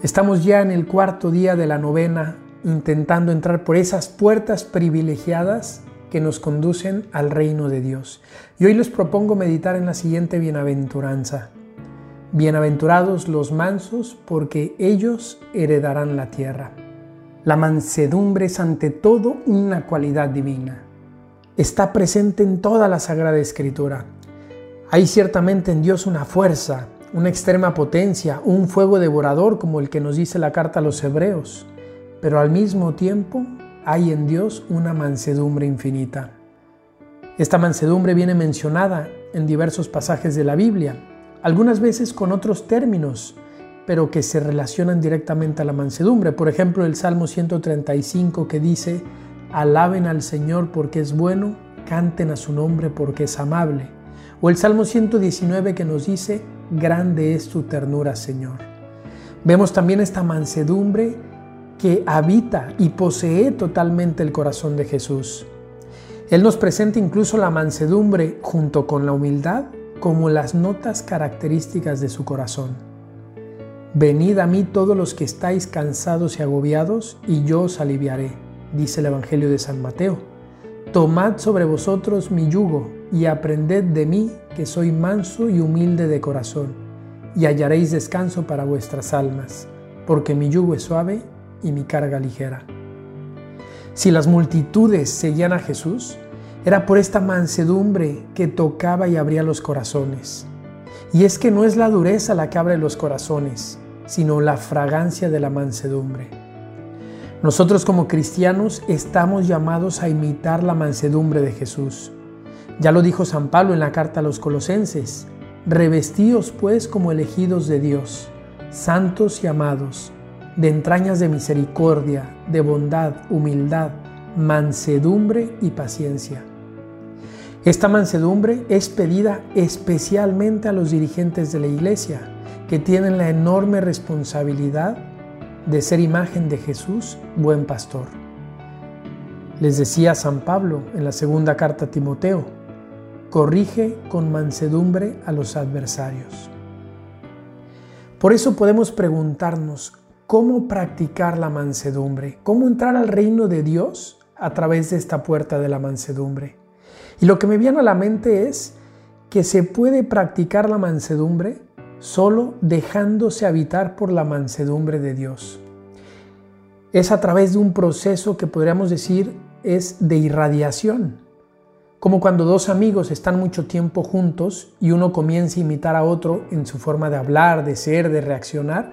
Estamos ya en el cuarto día de la novena intentando entrar por esas puertas privilegiadas que nos conducen al reino de Dios. Y hoy les propongo meditar en la siguiente bienaventuranza. Bienaventurados los mansos, porque ellos heredarán la tierra. La mansedumbre es ante todo una cualidad divina. Está presente en toda la Sagrada Escritura. Hay ciertamente en Dios una fuerza, una extrema potencia, un fuego devorador como el que nos dice la carta a los hebreos, pero al mismo tiempo hay en Dios una mansedumbre infinita. Esta mansedumbre viene mencionada en diversos pasajes de la Biblia, algunas veces con otros términos, pero que se relacionan directamente a la mansedumbre. Por ejemplo, el Salmo 135 que dice, alaben al Señor porque es bueno, canten a su nombre porque es amable. O el Salmo 119 que nos dice, grande es tu ternura, Señor. Vemos también esta mansedumbre que habita y posee totalmente el corazón de Jesús. Él nos presenta incluso la mansedumbre junto con la humildad como las notas características de su corazón. Venid a mí todos los que estáis cansados y agobiados, y yo os aliviaré, dice el Evangelio de San Mateo. Tomad sobre vosotros mi yugo y aprended de mí, que soy manso y humilde de corazón, y hallaréis descanso para vuestras almas, porque mi yugo es suave y mi carga ligera. Si las multitudes seguían a Jesús, era por esta mansedumbre que tocaba y abría los corazones. Y es que no es la dureza la que abre los corazones, sino la fragancia de la mansedumbre. Nosotros como cristianos estamos llamados a imitar la mansedumbre de Jesús. Ya lo dijo San Pablo en la carta a los colosenses, revestíos pues como elegidos de Dios, santos y amados, de entrañas de misericordia, de bondad, humildad, mansedumbre y paciencia. Esta mansedumbre es pedida especialmente a los dirigentes de la Iglesia, que tienen la enorme responsabilidad de ser imagen de Jesús, buen pastor. Les decía San Pablo en la segunda carta a Timoteo, corrige con mansedumbre a los adversarios. Por eso podemos preguntarnos cómo practicar la mansedumbre, cómo entrar al reino de Dios a través de esta puerta de la mansedumbre. Y lo que me viene a la mente es que se puede practicar la mansedumbre solo dejándose habitar por la mansedumbre de Dios. Es a través de un proceso que podríamos decir es de irradiación como cuando dos amigos están mucho tiempo juntos y uno comienza a imitar a otro en su forma de hablar, de ser, de reaccionar,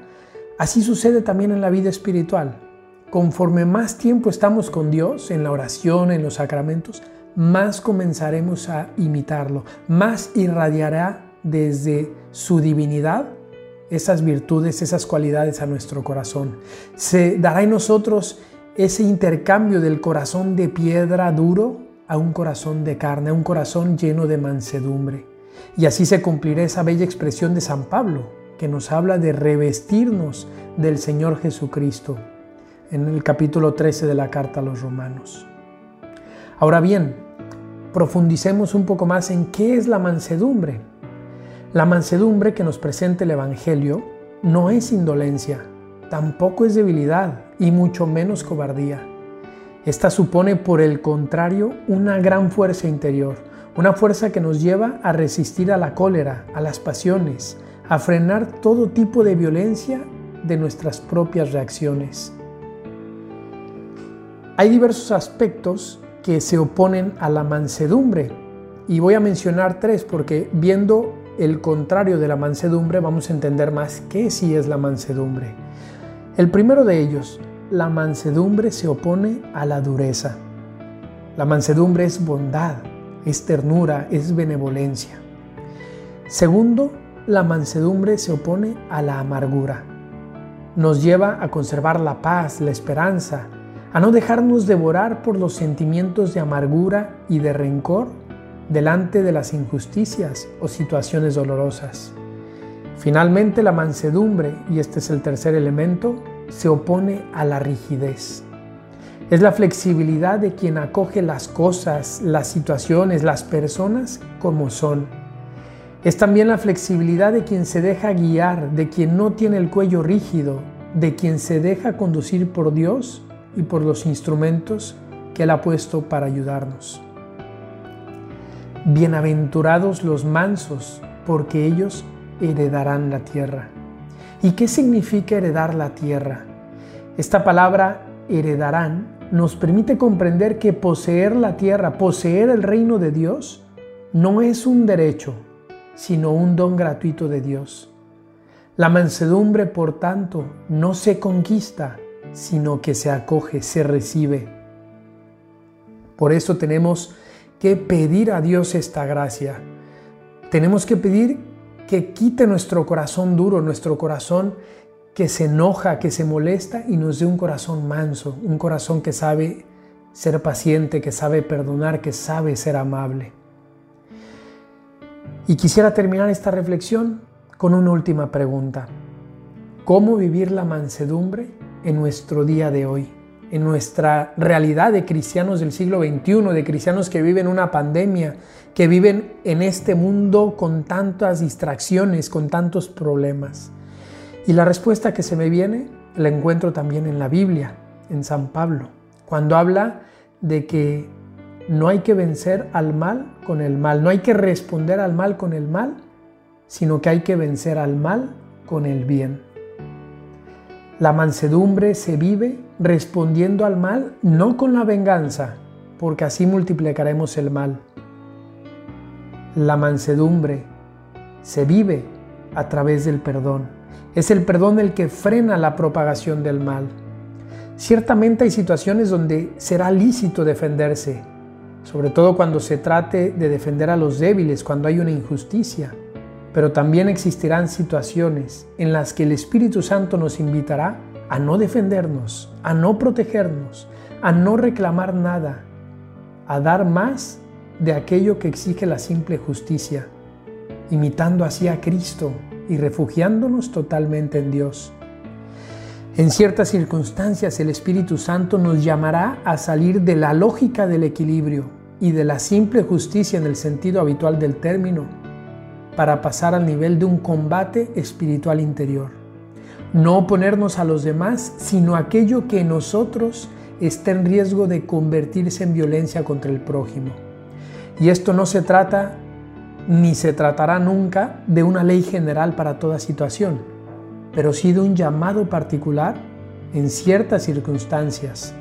así sucede también en la vida espiritual. Conforme más tiempo estamos con Dios, en la oración, en los sacramentos, más comenzaremos a imitarlo, más irradiará desde su divinidad esas virtudes, esas cualidades a nuestro corazón. Se dará en nosotros ese intercambio del corazón de piedra duro a un corazón de carne, a un corazón lleno de mansedumbre. Y así se cumplirá esa bella expresión de San Pablo, que nos habla de revestirnos del Señor Jesucristo en el capítulo 13 de la carta a los romanos. Ahora bien, profundicemos un poco más en qué es la mansedumbre. La mansedumbre que nos presenta el Evangelio no es indolencia, tampoco es debilidad y mucho menos cobardía esta supone, por el contrario, una gran fuerza interior, una fuerza que nos lleva a resistir a la cólera, a las pasiones, a frenar todo tipo de violencia de nuestras propias reacciones. Hay diversos aspectos que se oponen a la mansedumbre y voy a mencionar tres porque viendo el contrario de la mansedumbre vamos a entender más qué sí es la mansedumbre. El primero de ellos, la mansedumbre se opone a la dureza. La mansedumbre es bondad, es ternura, es benevolencia. Segundo, la mansedumbre se opone a la amargura. Nos lleva a conservar la paz, la esperanza, a no dejarnos devorar por los sentimientos de amargura y de rencor delante de las injusticias o situaciones dolorosas. Finalmente, la mansedumbre, y este es el tercer elemento, se opone a la rigidez. Es la flexibilidad de quien acoge las cosas, las situaciones, las personas como son. Es también la flexibilidad de quien se deja guiar, de quien no tiene el cuello rígido, de quien se deja conducir por Dios y por los instrumentos que Él ha puesto para ayudarnos. Bienaventurados los mansos, porque ellos heredarán la tierra. ¿Y qué significa heredar la tierra? Esta palabra heredarán nos permite comprender que poseer la tierra, poseer el reino de Dios, no es un derecho, sino un don gratuito de Dios. La mansedumbre, por tanto, no se conquista, sino que se acoge, se recibe. Por eso tenemos que pedir a Dios esta gracia. Tenemos que pedir que quite nuestro corazón duro, nuestro corazón que se enoja, que se molesta y nos dé un corazón manso, un corazón que sabe ser paciente, que sabe perdonar, que sabe ser amable. Y quisiera terminar esta reflexión con una última pregunta. ¿Cómo vivir la mansedumbre en nuestro día de hoy? En nuestra realidad de cristianos del siglo XXI, de cristianos que viven una pandemia, que viven en este mundo con tantas distracciones, con tantos problemas. Y la respuesta que se me viene la encuentro también en la Biblia, en San Pablo, cuando habla de que no hay que vencer al mal con el mal, no hay que responder al mal con el mal, sino que hay que vencer al mal con el bien. La mansedumbre se vive respondiendo al mal no con la venganza, porque así multiplicaremos el mal. La mansedumbre se vive a través del perdón. Es el perdón el que frena la propagación del mal. Ciertamente hay situaciones donde será lícito defenderse, sobre todo cuando se trate de defender a los débiles, cuando hay una injusticia. Pero también existirán situaciones en las que el Espíritu Santo nos invitará a no defendernos, a no protegernos, a no reclamar nada, a dar más de aquello que exige la simple justicia, imitando así a Cristo y refugiándonos totalmente en Dios. En ciertas circunstancias el Espíritu Santo nos llamará a salir de la lógica del equilibrio y de la simple justicia en el sentido habitual del término para pasar al nivel de un combate espiritual interior. No oponernos a los demás, sino aquello que en nosotros está en riesgo de convertirse en violencia contra el prójimo. Y esto no se trata ni se tratará nunca de una ley general para toda situación, pero sí de un llamado particular en ciertas circunstancias,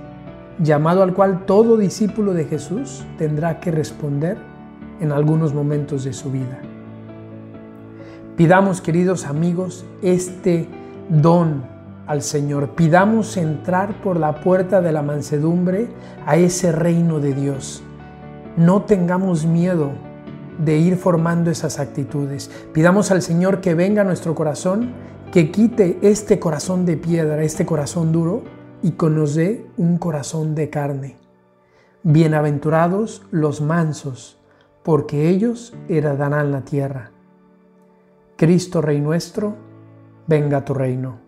llamado al cual todo discípulo de Jesús tendrá que responder en algunos momentos de su vida. Pidamos, queridos amigos, este don al Señor. Pidamos entrar por la puerta de la mansedumbre a ese reino de Dios. No tengamos miedo de ir formando esas actitudes. Pidamos al Señor que venga a nuestro corazón, que quite este corazón de piedra, este corazón duro, y que nos dé un corazón de carne. Bienaventurados los mansos, porque ellos heredarán la tierra. Cristo Rey nuestro, venga tu reino.